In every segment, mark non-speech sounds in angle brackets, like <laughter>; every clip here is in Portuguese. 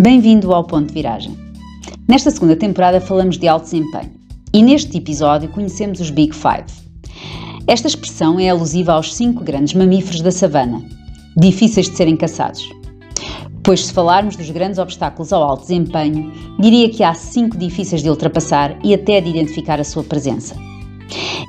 Bem-vindo ao Ponto de Viragem. Nesta segunda temporada falamos de alto desempenho e neste episódio conhecemos os Big Five. Esta expressão é alusiva aos cinco grandes mamíferos da savana, difíceis de serem caçados. Pois, se falarmos dos grandes obstáculos ao alto desempenho, diria que há cinco difíceis de ultrapassar e até de identificar a sua presença.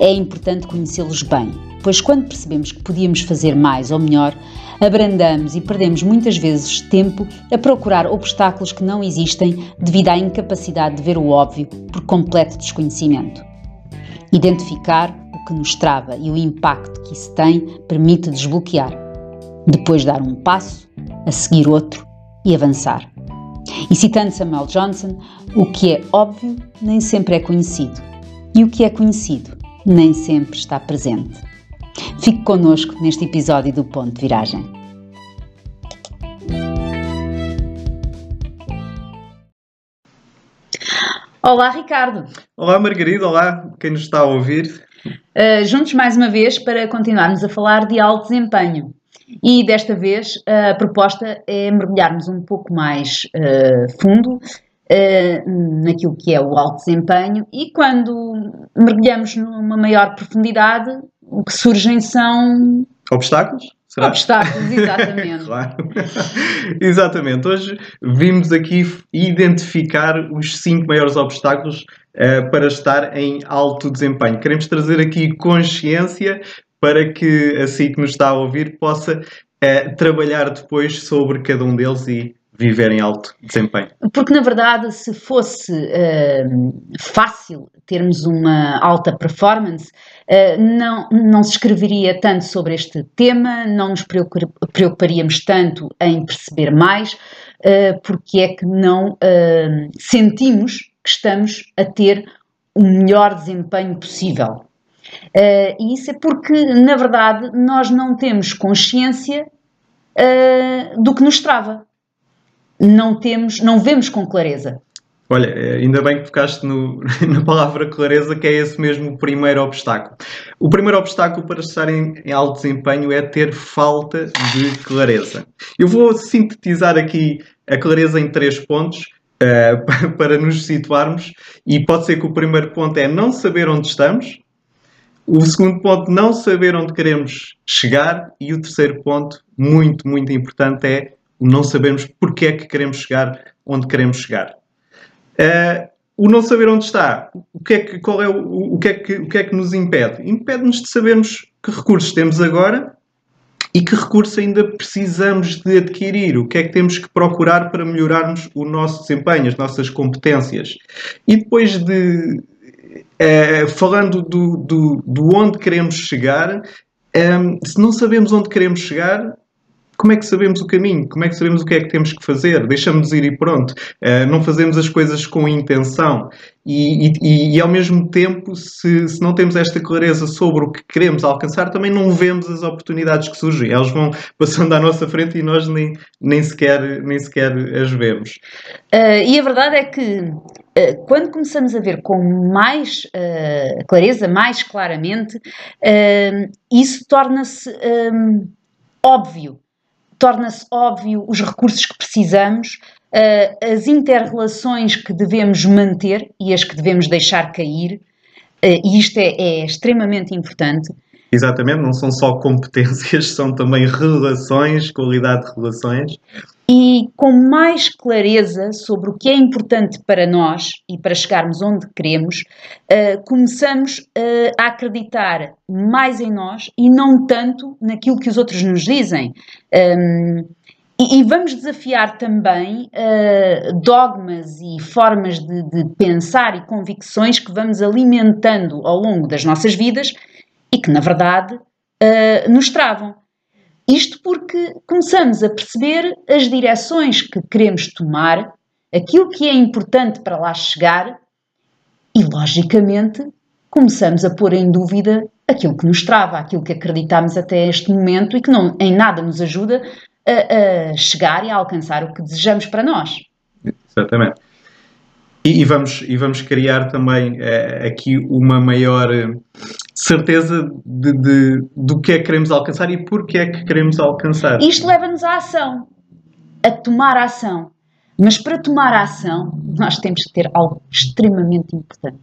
É importante conhecê-los bem, pois quando percebemos que podíamos fazer mais ou melhor, abrandamos e perdemos muitas vezes tempo a procurar obstáculos que não existem devido à incapacidade de ver o óbvio por completo desconhecimento. Identificar o que nos trava e o impacto que isso tem permite desbloquear. Depois dar um passo, a seguir outro e avançar. E citando Samuel Johnson, o que é óbvio nem sempre é conhecido, e o que é conhecido nem sempre está presente. Fique connosco neste episódio do Ponto de Viragem. Olá, Ricardo. Olá, Margarida. Olá, quem nos está a ouvir. Uh, juntos mais uma vez para continuarmos a falar de alto desempenho. E desta vez a proposta é mergulharmos um pouco mais uh, fundo uh, naquilo que é o alto desempenho e quando mergulhamos numa maior profundidade, o que surgem são obstáculos. Será? Obstáculos, exatamente. <laughs> claro. exatamente. Hoje vimos aqui identificar os cinco maiores obstáculos uh, para estar em alto desempenho. Queremos trazer aqui consciência para que assim que nos está a ouvir possa uh, trabalhar depois sobre cada um deles e viver em alto desempenho? Porque, na verdade, se fosse uh, fácil termos uma alta performance, uh, não, não se escreveria tanto sobre este tema, não nos preocuparíamos tanto em perceber mais, uh, porque é que não sentimos que estamos a ter o melhor desempenho possível. e isso é porque, na verdade, nós não temos consciência do que nos trava não temos, não vemos com clareza. Olha, eh, ainda bem que focaste no, <laughs> na palavra clareza, que é esse mesmo o primeiro obstáculo. O primeiro obstáculo para estar em, em, alto desempenho é ter falta de clareza. Eu vou sintetizar aqui a clareza em três pontos <laughs> uh, para nos situarmos, e pode ser que o primeiro ponto é não saber onde estamos, o segundo ponto, não saber onde queremos chegar, e o terceiro ponto, muito, muito importante, é não sabermos porque é que queremos chegar onde queremos chegar. Uh, o não saber onde está, o que é que, qual é o, o, que é que, o que é que nos impede? Impede-nos de sabermos que recursos temos agora e que recursos ainda precisamos de adquirir, o que é que temos que procurar para melhorarmos o nosso desempenho, as nossas competências. E depois de, uh, falando do, do, do, onde queremos chegar, um, eh, se não sabemos onde queremos chegar, como é que sabemos o caminho? Como é que sabemos o que é que temos que fazer? Deixamos ir e pronto. Uh, não fazemos as coisas com intenção. E, e, e ao mesmo tempo, se, se, não temos esta clareza sobre o que queremos alcançar, também não vemos as oportunidades que surgem. Elas vão passando à nossa frente e nós nem, nem, sequer, nem sequer as vemos. Uh, e a verdade é que uh, quando começamos a ver com mais clareza, mais claramente, isso torna-se óbvio torna-se óbvio os recursos que precisamos, uh, as interrelações que devemos manter e as que devemos deixar cair, uh, e isto é, é extremamente importante. Exatamente, não são só competências, <laughs> são também relações, qualidade de relações com mais clareza sobre o que é importante para nós e para chegarmos onde queremos, uh, começamos uh, a acreditar mais em nós e não tanto naquilo que os outros nos dizem. Um, e, e, vamos desafiar também uh, dogmas e formas de, de pensar e convicções que vamos alimentando ao longo das nossas vidas e que, na verdade, nos travam. Isto porque começamos a perceber as direções que queremos tomar, aquilo que é importante para lá chegar e, logicamente, começamos a pôr em dúvida aquilo que nos trava, aquilo que acreditamos até este momento e que não, em nada nos ajuda a, a chegar e a alcançar o que desejamos para nós. Exatamente. E, e, vamos, e vamos criar também é, aqui uma maior eh, certeza de, de, do que é que queremos alcançar e porque é que queremos alcançar. Isto leva-nos à ação, a tomar ação. Mas para tomar ação, nós temos que ter algo extremamente importante: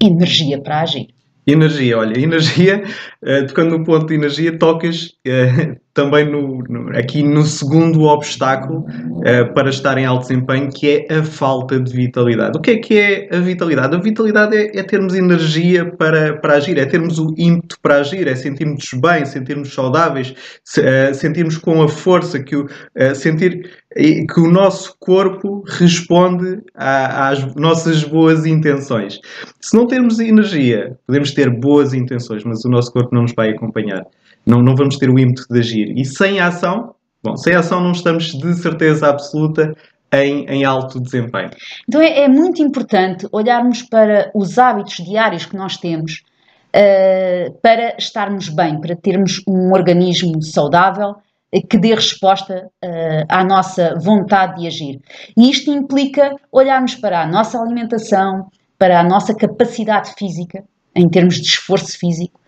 energia para agir. Energia, olha, energia, uh, tocando no ponto de energia, tocas uh, também no, no, aqui no segundo obstáculo uh, para estar em alto desempenho, que é a falta de vitalidade. O que é que é a vitalidade? A vitalidade é, é termos energia para, para agir, é termos o ímpeto para agir, é sentirmos bem, sentirmos saudáveis, se, sentirmos com a força, que o, sentir que o nosso corpo responde às nossas boas intenções. Se não termos energia, podemos ter boas intenções, mas o nosso corpo não nos vai acompanhar. Não, não vamos ter o ímpeto de agir. E sem ação, bom, sem ação não estamos de certeza absoluta em, em, alto desempenho. Então é, é, muito importante olharmos para os hábitos diários que nós temos uh, para estarmos bem, para termos um organismo saudável que dê resposta uh, à nossa vontade de agir. E isto implica olharmos para a nossa alimentação, para a nossa capacidade física, em termos de esforço físico,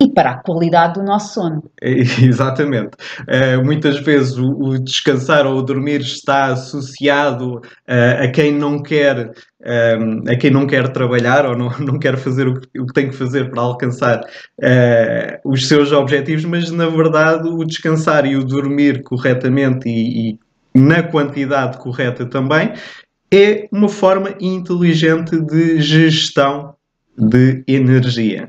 e para a qualidade do nosso sono. <laughs> Exatamente. Uh, muitas vezes o, o, descansar ou o dormir está associado uh, a quem não quer um, a quem não quer trabalhar ou não, <laughs> não quer fazer o que, o que tem que fazer para alcançar uh, os seus objetivos, mas na verdade o descansar e o dormir corretamente e, e na quantidade correta também é uma forma inteligente de gestão de energia.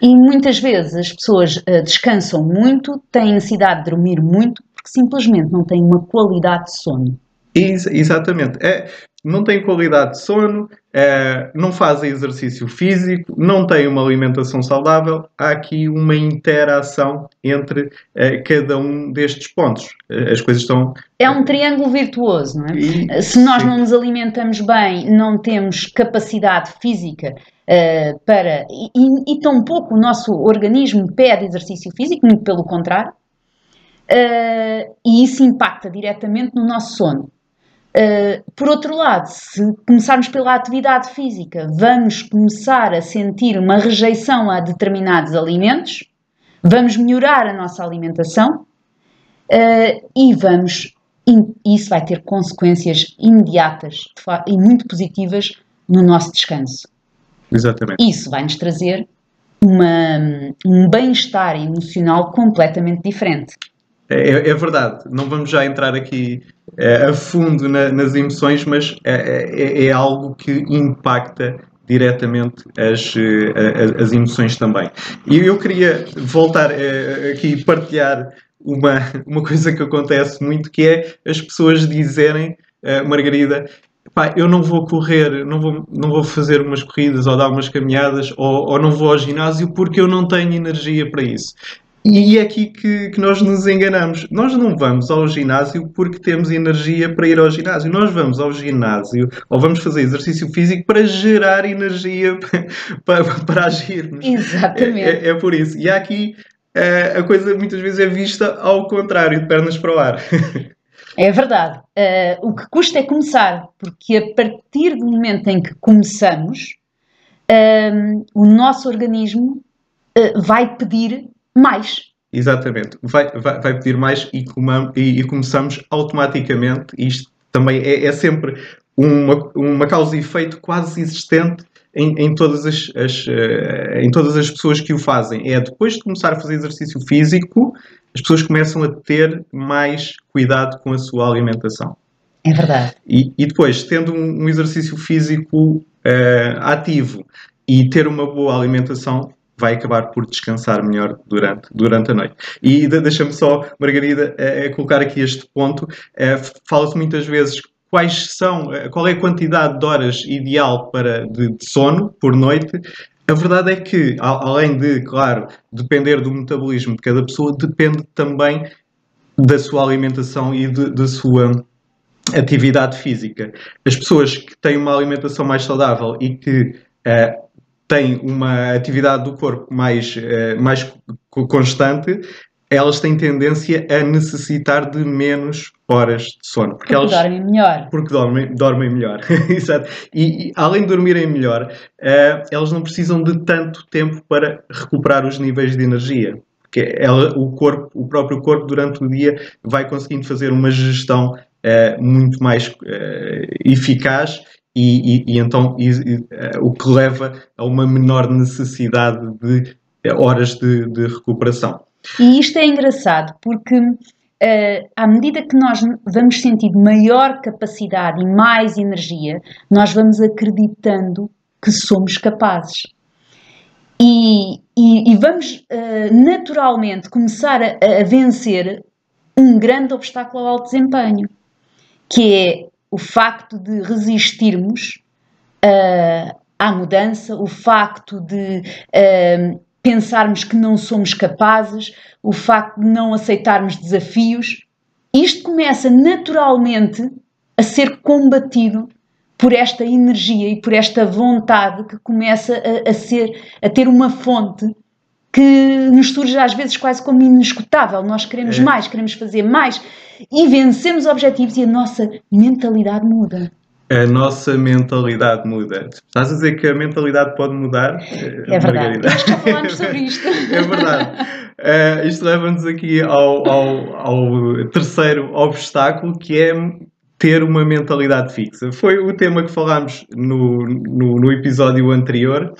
E muitas vezes as pessoas uh, descansam muito, têm necessidade de dormir muito, porque simplesmente não têm uma qualidade de sono. Ex exatamente. É, não têm qualidade de sono, é, não fazem exercício físico, não têm uma alimentação saudável. Há aqui uma interação entre é, cada um destes pontos. Eh, as coisas estão. É um triângulo virtuoso, não é? E, Se nós sim. não nos alimentamos bem, não temos capacidade física para. E, e tampouco o nosso organismo pede exercício físico, muito pelo contrário. E isso impacta diretamente no nosso sono. Uh, por outro lado, se começarmos pela atividade física, vamos começar a sentir uma rejeição a determinados alimentos, vamos melhorar a nossa alimentação uh, e vamos. Isso vai ter consequências imediatas e muito positivas no nosso descanso. Exatamente. Isso vai nos trazer uma, um bem-estar emocional completamente diferente. É, é, verdade, não vamos já entrar aqui é, a fundo na, nas emoções, mas é, é, é, algo que impacta diretamente as, eh, as, as, emoções também. E eu queria voltar é, aqui partilhar uma, uma coisa que acontece muito, que é as pessoas dizerem, uh, Margarida, pá, eu não vou correr, não vou, não vou fazer umas corridas ou dar umas caminhadas ou, ou não vou ao ginásio porque eu não tenho energia para isso. E é aqui que, que, nós nos enganamos. Nós não vamos ao ginásio porque temos energia para ir ao ginásio. Nós vamos ao ginásio ou vamos fazer exercício físico para gerar energia para, <laughs> para, para agirmos. Exatamente. É, é, é, por isso. E aqui é, a coisa muitas vezes é vista ao contrário, de pernas para o ar. É verdade. Uh, o que custa é começar, porque a partir do momento em que começamos, uh, o nosso organismo uh, vai pedir mais. Exatamente. Vai, vai, vai pedir mais e, e, e, começamos automaticamente. Isto também é, é sempre uma, uma causa e efeito quase existente em, em, todas as, as uh, em todas as pessoas que o fazem. É depois de começar a fazer exercício físico, as pessoas começam a ter mais cuidado com a sua alimentação. É verdade. E, e depois, tendo um, um exercício físico uh, ativo e ter uma boa alimentação, vai acabar por descansar melhor durante, durante a noite. E deixa-me só, Margarida, é, colocar aqui este ponto. É, Fala-se muitas vezes quais são, qual é a quantidade de horas ideal para, de, de sono por noite. A verdade é que, além de, claro, depender do metabolismo de cada pessoa, depende também da sua alimentação e da sua atividade física. As pessoas que têm uma alimentação mais saudável e que uh, têm uma atividade do corpo mais, uh, mais constante, elas têm tendência a necessitar de menos horas de sono. Porque, porque elas, dormem melhor. Porque dormem, dormem melhor. <laughs> Exato. E, e, além de dormirem melhor, uh, elas não precisam de tanto tempo para recuperar os níveis de energia. Porque ela, o corpo, o próprio corpo, durante o dia, vai conseguindo fazer uma gestão uh, muito mais uh, eficaz e, e, e então e, o que leva a uma menor necessidade de horas de, de recuperação. E isto é engraçado porque uh, à medida que nós vamos sentindo maior capacidade e mais energia, nós vamos acreditando que somos capazes. E, e, e vamos uh, naturalmente começar a, a, vencer um grande obstáculo ao alto desempenho, que é o facto de resistirmos uh, à mudança, o facto de uh, pensarmos que não somos capazes, o facto de não aceitarmos desafios, isto começa naturalmente a ser combatido por esta energia e por esta vontade que começa a, a ser a ter uma fonte que nos surge às vezes quase como inescutável. Nós queremos é. mais, queremos fazer mais e vencemos objetivos e a nossa mentalidade muda a nossa mentalidade muda. Estás a dizer que a mentalidade pode mudar? É verdade. Acho que já falámos sobre <laughs> isto. é verdade. Uh, isto leva-nos aqui ao, ao, ao, terceiro obstáculo, que é ter uma mentalidade fixa. Foi o tema que falámos no, no, no episódio anterior.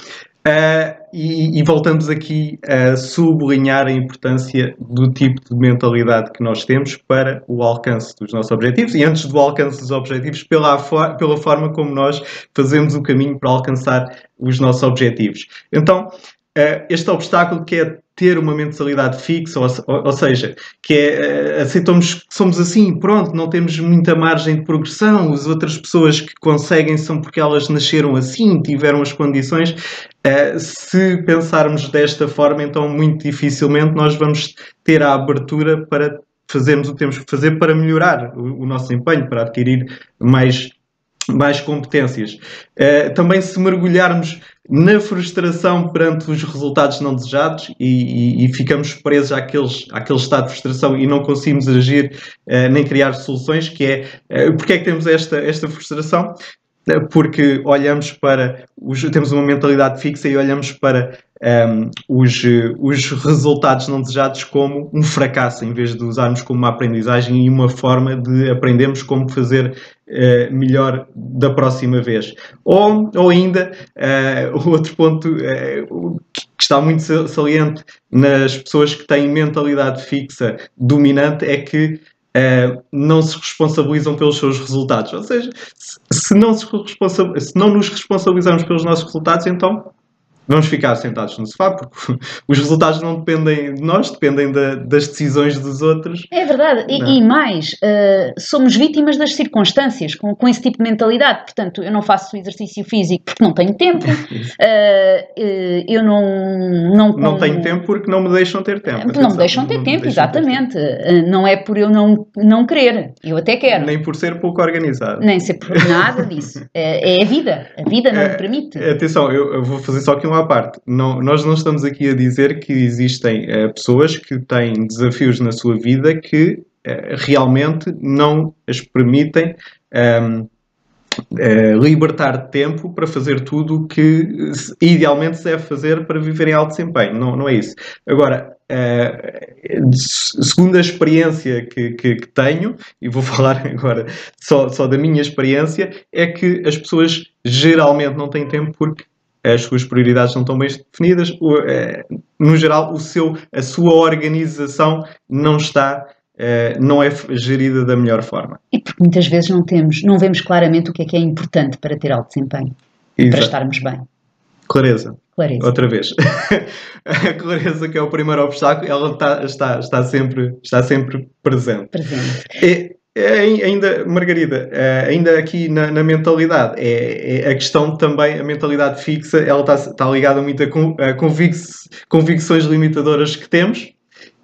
Uh, e, e, voltamos aqui a sublinhar a importância do tipo de mentalidade que nós temos para o alcance dos nossos objetivos e antes do alcance dos objetivos, pela, pela forma como nós fazemos o caminho para alcançar os nossos objetivos. Então, este obstáculo que é ter uma mentalidade fixa, ou, ou seja, que é, eh, aceitamos que somos assim, pronto, não temos muita margem de progressão, as outras pessoas que conseguem são porque elas nasceram assim, tiveram as condições. Uh, se pensarmos desta forma, então muito dificilmente nós vamos ter a abertura para fazermos o que temos que fazer para melhorar o, o nosso empenho, para adquirir mais mais competências. Uh, também se mergulharmos na frustração perante os resultados não desejados e, e, e, ficamos presos àqueles, àquele estado de frustração e não conseguimos agir uh, nem criar soluções, que é uh, porque é que temos esta, esta frustração? porque olhamos para os, temos uma mentalidade fixa e olhamos para um, os, os resultados não desejados como um fracasso, em vez de usarmos como uma aprendizagem e uma forma de aprendermos como fazer uh, melhor da próxima vez. Ou, ou ainda, uh, outro ponto uh, que está muito saliente nas pessoas que têm mentalidade fixa dominante é que não se responsabilizam pelos seus resultados. Ou seja, se, se não, se, se não nos responsabilizamos pelos nossos resultados, então vamos ficar sentados no sofá, porque <laughs> os resultados não dependem de nós, dependem da, das decisões dos outros. É verdade, e, e, mais, uh, somos vítimas das circunstâncias com, com esse tipo de mentalidade. Portanto, eu não faço exercício físico porque não tenho tempo, uh, <laughs> uh, eu não. Não, não tenho tempo porque não me deixam ter tempo. Atenção, não me deixam ter tempo, exatamente. Ter tempo. não é por eu não, não querer, eu até quero. Nem por ser pouco organizado. Nem ser por nada disso. é, é a vida, a vida não me permite. Atenção, eu, eu vou fazer só aqui uma à parte, não, nós não estamos aqui a dizer que existem uh, pessoas que têm desafios na sua vida que uh, realmente não as permitem um, ehm, uh, eh, libertar tempo para fazer tudo o que idealmente se deve fazer para viver em alto desempenho. Não, não é isso. Agora, Uh, segundo a experiência que, que, que, tenho, e vou <laughs> falar agora só, só da minha experiência, é que as pessoas geralmente não têm tempo porque as suas prioridades não estão bem definidas, é, no geral, o seu, a sua organização não está, é, não é gerida da melhor forma. E porque muitas vezes não temos, não vemos claramente o que é que é importante para ter alto desempenho, Exato. para estarmos bem. Clareza. Clareza. Outra vez. a <laughs> clareza, que é o primeiro obstáculo, ela está, está, está, sempre, está sempre presente. Presente. E, é, ainda, Margarida, é, ainda aqui na, na mentalidade, é, é, a questão também, a mentalidade fixa, ela está, está ligada muito a, convic, convicções limitadoras que temos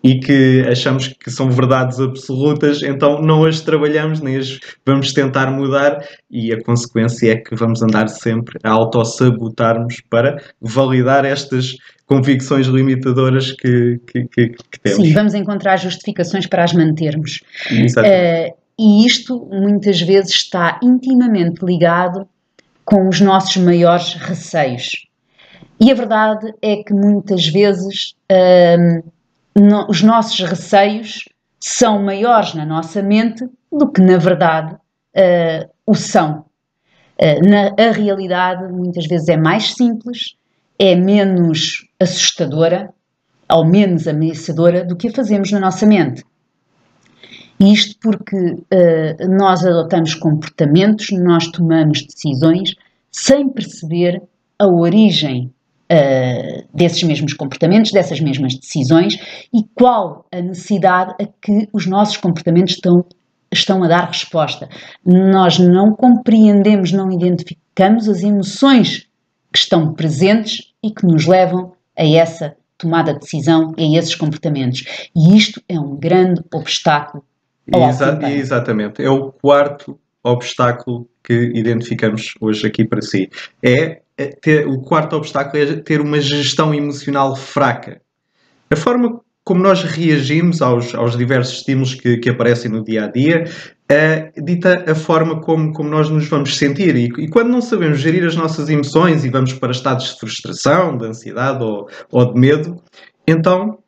e que achamos que são verdades absolutas, então não as trabalhamos, nem as vamos tentar mudar e a consequência é que vamos andar sempre a autossabotarmos para validar estas convicções limitadoras que, que, que, que, temos. Sim, vamos encontrar justificações para as mantermos. Uh, e isto muitas vezes está intimamente ligado com os nossos maiores receios. E a verdade é que muitas vezes uh, no, os nossos receios são maiores na nossa mente do que na verdade uh, o são. Uh, na, a realidade muitas vezes é mais simples, é menos assustadora, ou menos ameaçadora do que a fazemos na nossa mente. Isto porque uh, nós adotamos comportamentos, nós tomamos decisões sem perceber a origem uh, desses mesmos comportamentos, dessas mesmas decisões e qual a necessidade a que os nossos comportamentos estão, estão a dar resposta. Nós não compreendemos, não identificamos as emoções que estão presentes e que nos levam a essa tomada de decisão e a esses comportamentos. E isto é um grande obstáculo Exa exatamente. É o quarto obstáculo que identificamos hoje aqui para si. É, é ter, o quarto obstáculo é ter uma gestão emocional fraca. A forma como nós reagimos aos, aos diversos estímulos que, que aparecem no dia a dia uh, dita a forma como, como nós nos vamos sentir. E, e, quando não sabemos gerir as nossas emoções e vamos para estados de frustração, de ansiedade ou, ou de medo, então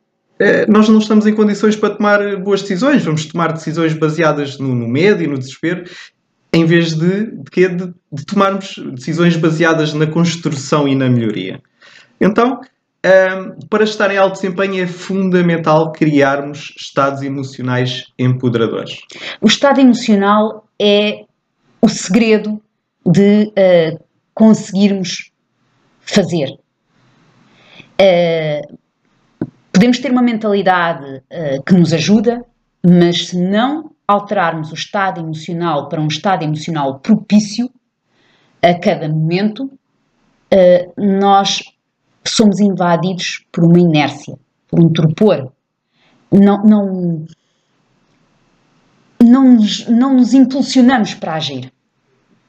nós não estamos em condições para tomar boas decisões. Vamos tomar decisões baseadas no, no medo e no desespero, em vez de, de, de, de, tomarmos decisões baseadas na construção e na melhoria. Então, um, ehm, para estar em alto desempenho é fundamental criarmos estados emocionais empoderadores. O estado emocional é o segredo de uh, conseguirmos fazer. Uh, Podemos ter uma mentalidade uh, que nos ajuda, mas se não alterarmos o estado emocional para um estado emocional propício a cada momento, uh, nós somos invadidos por uma inércia, por um torpor. Não, não, não, nos, não nos impulsionamos para agir.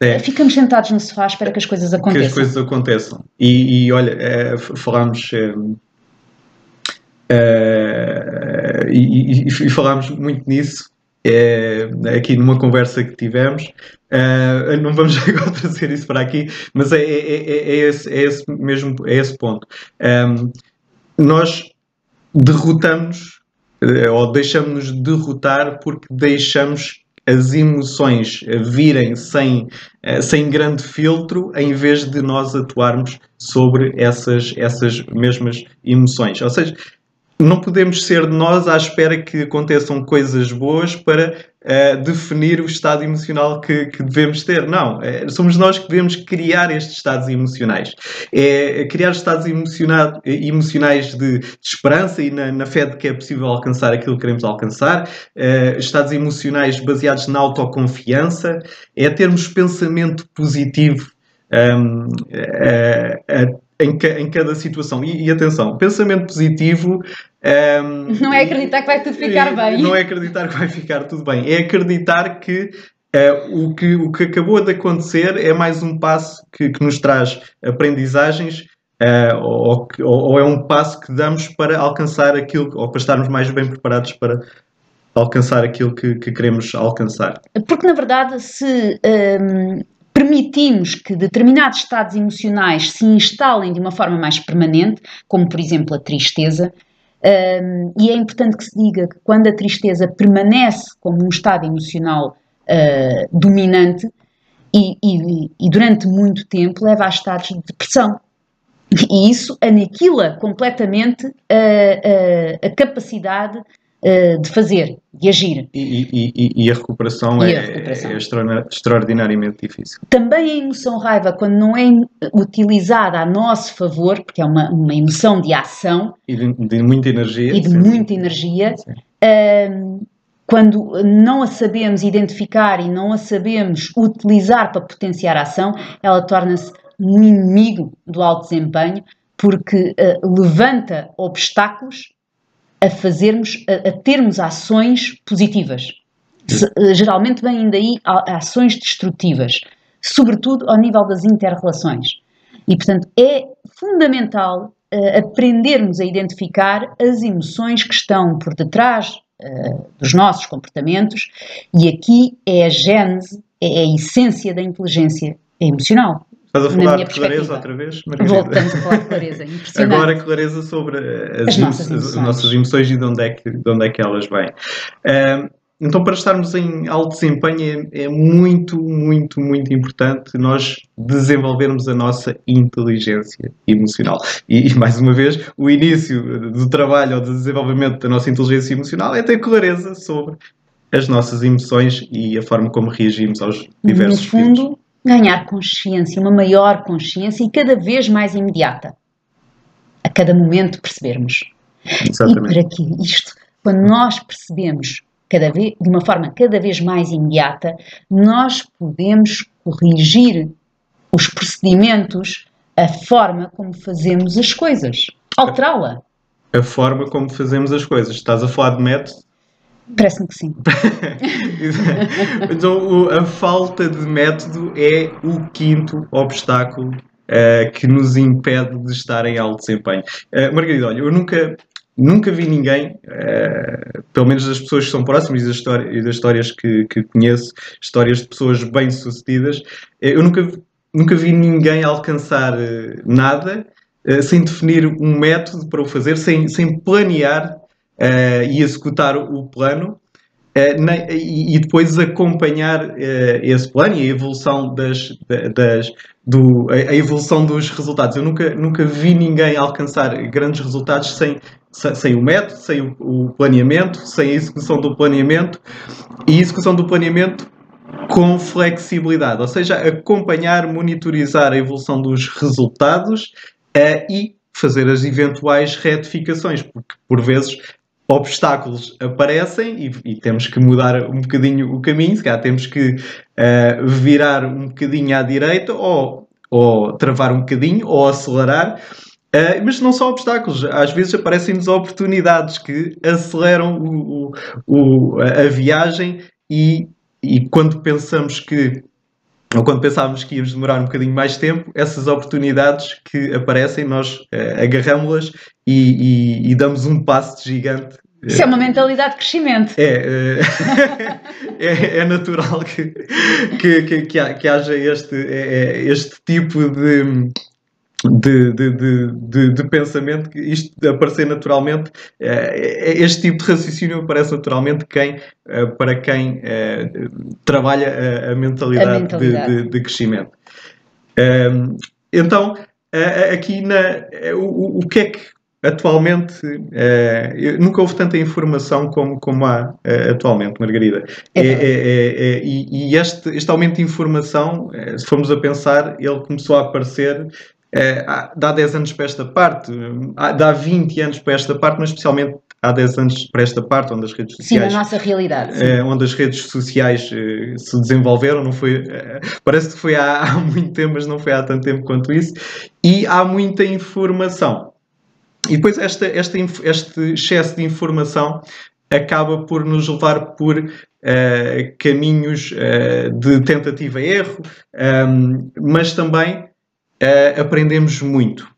É. Ficamos sentados no sofá espera que as coisas aconteçam. Que as coisas aconteçam. E, e olha, é, falámos. É Uh, e, e, e, falámos muito nisso é, aqui numa conversa que tivemos. Uh, não vamos <laughs> agora trazer isso para aqui, mas é, é, é, é esse, é, esse, mesmo é esse ponto. Um, ehm, nós derrotamos ou deixamos-nos derrotar porque deixamos as emoções virem sem, sem grande filtro em vez de nós atuarmos sobre essas, essas mesmas emoções. Ou seja, não podemos ser nós à espera que aconteçam coisas boas para uh, definir o estado emocional que, que devemos ter. Não, é, somos nós que devemos criar estes estados emocionais. É, é criar estados emocionais de, de esperança e na, na, fé de que é possível alcançar aquilo que queremos alcançar, uh, estados emocionais baseados na autoconfiança, é termos pensamento positivo. Um, em, em, cada situação. E, e, atenção, pensamento positivo um, não é acreditar que vai tudo ficar bem. Não é acreditar que vai ficar tudo bem. É acreditar que uh, o, que o que acabou de acontecer é mais um passo que, que nos traz aprendizagens uh, ou, ou, é um passo que damos para alcançar aquilo, ou para estarmos mais bem preparados para alcançar aquilo que, que queremos alcançar. Porque, na verdade, se. Um permitimos que determinados estados emocionais se instalem de uma forma mais permanente, como por exemplo a tristeza, um, e é importante que se diga que quando a tristeza permanece como um estado emocional uh, dominante e, e, e, durante muito tempo leva a estados de depressão. E isso aniquila completamente a, a, a capacidade uh, de fazer, de agir. E, e, e a recuperação, e é, a recuperação. é, extraordinariamente difícil. Também a emoção raiva, quando não é utilizada a nosso favor, porque é uma, uma emoção de ação. E de, de muita energia. E de sim. muita energia. Uh, quando não a sabemos identificar e não a sabemos utilizar para potenciar a ação, ela torna-se um inimigo do alto desempenho, porque uh, levanta obstáculos a fazermos, a, a termos ações positivas. Se, eh, geralmente vêm daí ações destrutivas, sobretudo ao nível das interrelações. E, portanto, é fundamental uh, aprendermos a identificar as emoções que estão por detrás uh, dos nossos comportamentos, e aqui é a gênese, é a essência da inteligência emocional. Estás a falar de clareza outra vez? Margarida? Voltamos a falar de clareza, <laughs> impressionante. Agora clareza sobre as, as, nossas, emoções. as nossas, emoções. e de onde é que, de onde é que elas vêm. Um, então, para estarmos em alto desempenho, é, é, muito, muito, muito importante nós desenvolvermos a nossa inteligência emocional. E, e, mais uma vez, o início do trabalho ou do desenvolvimento da nossa inteligência emocional é ter clareza sobre as nossas emoções e a forma como reagimos aos diversos No fundo, ganhar consciência, uma maior consciência e cada vez mais imediata. A cada momento percebermos. Exatamente. E para que isto, quando nós percebemos cada vez, de uma forma cada vez mais imediata, nós podemos corrigir os procedimentos, a forma como fazemos as coisas, alterá-la. A forma como fazemos as coisas. Estás a falar de método? Parece-me que sim. <laughs> então, a falta de método é o quinto obstáculo uh, que nos impede de estar em alto desempenho. Uh, Margarida, olha, eu nunca, nunca vi ninguém, uh, pelo menos das pessoas que são próximas e das, histórias, das histórias que, que, conheço, histórias de pessoas bem-sucedidas, eu nunca, nunca vi ninguém alcançar nada sem definir um método para o fazer, sem, sem planear uh, e executar o plano uh, na, e, e, depois acompanhar uh, esse plano e a evolução das, das do, a, evolução dos resultados. Eu nunca, nunca vi ninguém alcançar grandes resultados sem, sem o método, sem o, o planeamento, sem a execução do planeamento e a execução do planeamento com flexibilidade, ou seja, acompanhar, monitorizar a evolução dos resultados uh, e fazer as eventuais retificações, porque por vezes obstáculos aparecem e, e, temos que mudar um bocadinho o caminho, se calhar temos que uh, virar um bocadinho à direita ou, ou travar um bocadinho ou acelerar. Uh, mas não são obstáculos, às vezes aparecem-nos oportunidades que aceleram o, o, o, a viagem e, e quando pensamos que ou quando pensávamos que íamos demorar um bocadinho mais tempo, essas oportunidades que aparecem, nós uh, agarramos-las e, e, e, damos um passo gigante. Isso é uma mentalidade de crescimento. É, uh, <laughs> é, é, natural que, que, que, que, haja este, é este tipo de, de, de, de, de, pensamento, que isto aparecer naturalmente, eh, este tipo de raciocínio aparece naturalmente quem, eh, para quem eh, trabalha a, mentalidade, a mentalidade. De, crescimento. Ehm, então, aqui na, o, o que é que atualmente nunca houve tanta informação como, como há atualmente, Margarida. É, é, é, é e, e este, este aumento de informação, se formos a pensar, ele começou a aparecer é, dá 10 anos para esta parte, dá 20 anos para esta parte, mas especialmente há 10 anos para esta parte, onde as redes sociais. Sim, na nossa realidade. É, onde as redes sociais é, se desenvolveram, não foi. É, parece que foi há, <laughs> há, muito tempo, mas não foi há tanto tempo quanto isso. E há muita informação. E depois esta, esta, este excesso de informação acaba por nos levar por uh, caminhos uh, de tentativa e erro, um, mas também uh, aprendemos muito.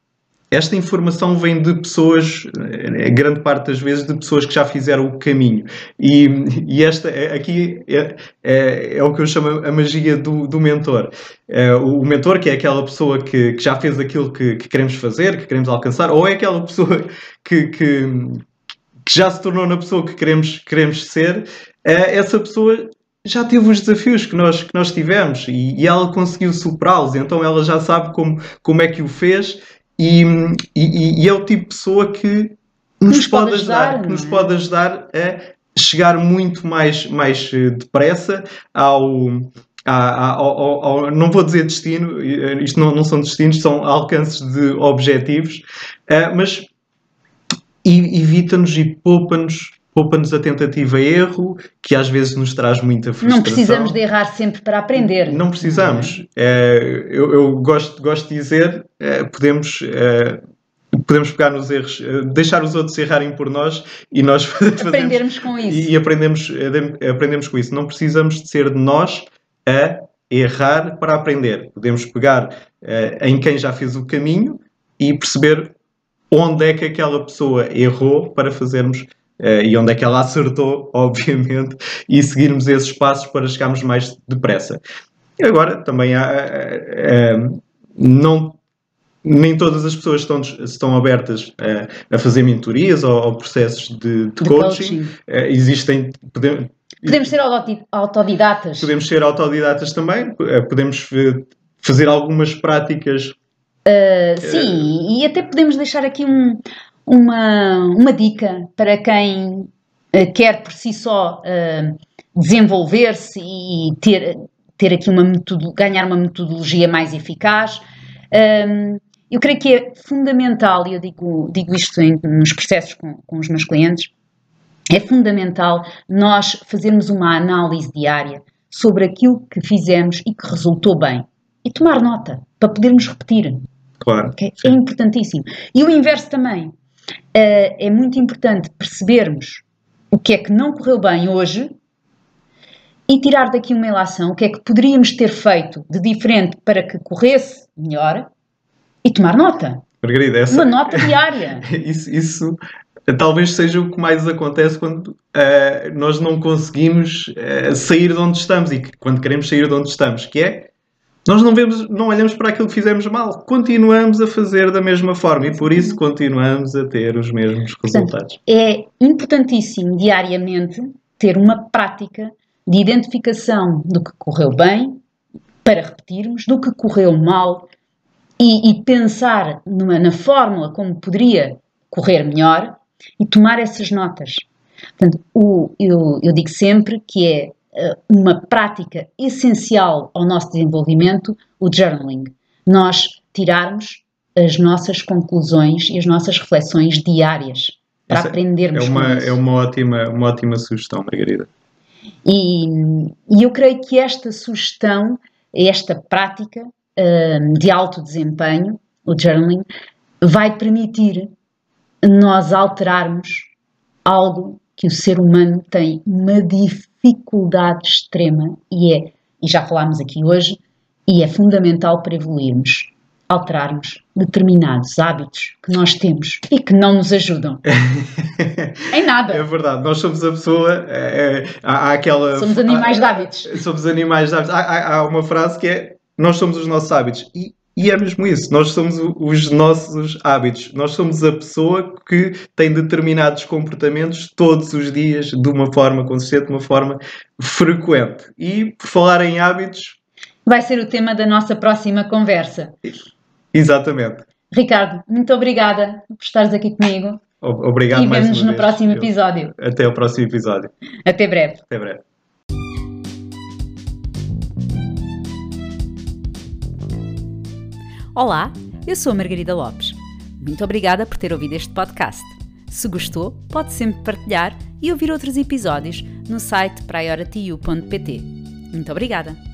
Esta informação vem de pessoas, eh, grande parte das vezes, de pessoas que já fizeram o caminho. E, e esta aqui é, é, é, o que eu chamo a magia do, do mentor. É, o mentor, que é aquela pessoa que, que já fez aquilo que, que, queremos fazer, que queremos alcançar, ou é aquela pessoa <laughs> que, que, que já se tornou na pessoa que queremos, queremos ser, essa pessoa já teve os desafios que nós, que nós tivemos e, e ela conseguiu superá-los, então ela já sabe como, como é que o fez e, e, e é o tipo de pessoa que nos, nos pode, ajudar, ajudar que nos é? pode ajudar a chegar muito mais, mais eh, depressa ao, ao, ao, ao, não vou dizer destino, eh, isto não, não são destinos, são alcances de objetivos, uh, mas evita-nos e poupa-nos poupa-nos a tentativa e erro, que às vezes nos traz muita frustração. Não precisamos de errar sempre para aprender. Não precisamos. É, eu, eu gosto, gosto de dizer, é, podemos, é, podemos pegar nos erros, é, deixar os outros errarem por nós e nós <laughs> aprendermos com isso. E, aprendemos, é, aprendemos com isso. Não precisamos de ser de nós a errar para aprender. Podemos pegar é, em quem já fez o caminho e perceber onde é que aquela pessoa errou para fazermos uh, e onde é que ela acertou, <laughs> obviamente, e seguirmos esses passos para chegarmos mais depressa. E agora também há, uh, uh, não nem todas as pessoas estão, estão abertas a, a fazer mentorias ou, ou processos de, de, de coaching. coaching. Uh, existem. Podemos, podemos ser autodidatas. Podemos ser autodidatas também. Uh, podemos fazer algumas práticas. Uh, sim, e até podemos deixar aqui um, uma, uma dica para quem quer por si só desenvolver-se e ter, ter aqui uma ganhar uma metodologia mais eficaz. Um, eu creio que é fundamental, e eu digo, digo isto em, nos processos com, com os meus clientes, é fundamental nós fazermos uma análise diária sobre aquilo que fizemos e que resultou bem. E tomar nota, para podermos repetir. Claro. Okay? É importantíssimo. E o inverso também. Uh, é muito importante percebermos o que é que não correu bem hoje e tirar daqui uma ilação, o que é que poderíamos ter feito de diferente para que corresse melhor e tomar nota. Margarida, essa... Uma nota diária. <laughs> isso, isso talvez seja o que mais acontece quando uh, nós não conseguimos uh, sair de onde estamos e que, quando queremos sair de onde estamos, que é nós não vemos, não olhamos para aquilo que fizemos mal, continuamos a fazer da mesma forma e por isso continuamos a ter os mesmos resultados. Portanto, é importantíssimo diariamente ter uma prática de identificação do que correu bem, para repetirmos, do que correu mal e, e pensar numa, na fórmula como poderia correr melhor e tomar essas notas. Portanto, o, eu, eu digo sempre que é uma prática essencial ao nosso desenvolvimento o journaling. Nós tirarmos as nossas conclusões e as nossas reflexões diárias para Essa aprendermos. É uma, é uma, ótima, uma ótima sugestão, Margarida. E, e eu creio que esta sugestão, esta prática uh, de alto desempenho, o journaling, vai permitir nós alterarmos algo que o ser humano tem uma dificuldade extrema e é, e já falámos aqui hoje, e é fundamental para evoluirmos, alterarmos determinados hábitos que nós temos e que não nos ajudam. <laughs> em nada. É verdade, nós somos a pessoa. É, é, há, há, aquela. Somos animais há, de hábitos. Somos animais de hábitos. Há, há, há, uma frase que é: Nós somos os nossos hábitos. E, e é mesmo isso, nós somos os nossos hábitos. Nós somos a pessoa que tem determinados comportamentos todos os dias, de uma forma consistente, de uma forma frequente. E por falar em hábitos. Vai ser o tema da nossa próxima conversa. Exatamente. Ricardo, muito obrigada por estares aqui comigo. Obrigado e mais vemos no próximo episódio. Até o próximo episódio. Até breve. Até breve. Olá, eu sou a Margarida Lopes. Muito obrigada por ter ouvido este podcast. Se gostou, pode sempre partilhar e ouvir outros episódios no site priorityU.pt. Muito obrigada!